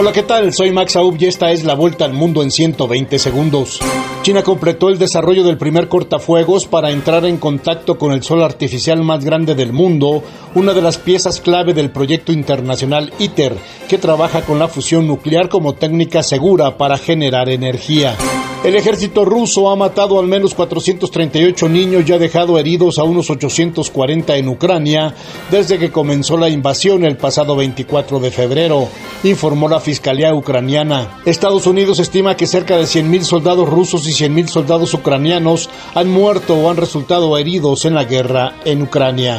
Hola, ¿qué tal? Soy Max Aub y esta es la vuelta al mundo en 120 segundos. China completó el desarrollo del primer cortafuegos para entrar en contacto con el sol artificial más grande del mundo, una de las piezas clave del proyecto internacional ITER, que trabaja con la fusión nuclear como técnica segura para generar energía. El ejército ruso ha matado al menos 438 niños y ha dejado heridos a unos 840 en Ucrania desde que comenzó la invasión el pasado 24 de febrero, informó la Fiscalía ucraniana. Estados Unidos estima que cerca de 100.000 soldados rusos y 100.000 soldados ucranianos han muerto o han resultado heridos en la guerra en Ucrania.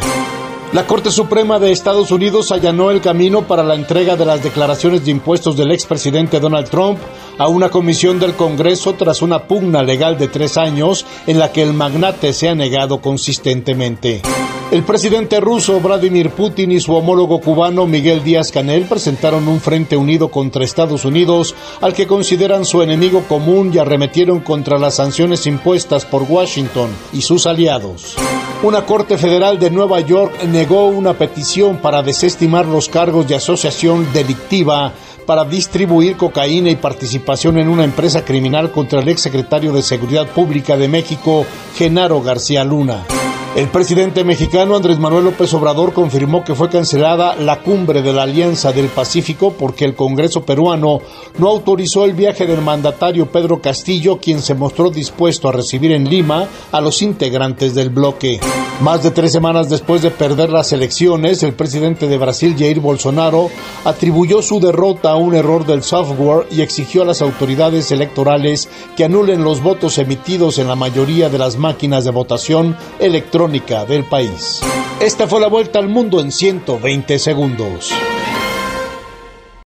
La Corte Suprema de Estados Unidos allanó el camino para la entrega de las declaraciones de impuestos del expresidente Donald Trump a una comisión del Congreso tras una pugna legal de tres años en la que el magnate se ha negado consistentemente. El presidente ruso Vladimir Putin y su homólogo cubano Miguel Díaz Canel presentaron un frente unido contra Estados Unidos al que consideran su enemigo común y arremetieron contra las sanciones impuestas por Washington y sus aliados. Una corte federal de Nueva York negó una petición para desestimar los cargos de asociación delictiva para distribuir cocaína y participación en una empresa criminal contra el exsecretario de Seguridad Pública de México, Genaro García Luna. El presidente mexicano Andrés Manuel López Obrador confirmó que fue cancelada la cumbre de la Alianza del Pacífico porque el Congreso peruano no autorizó el viaje del mandatario Pedro Castillo, quien se mostró dispuesto a recibir en Lima a los integrantes del bloque. Más de tres semanas después de perder las elecciones, el presidente de Brasil, Jair Bolsonaro, atribuyó su derrota a un error del software y exigió a las autoridades electorales que anulen los votos emitidos en la mayoría de las máquinas de votación electrónica Esta fue la vuelta al mundo en 120 segundos.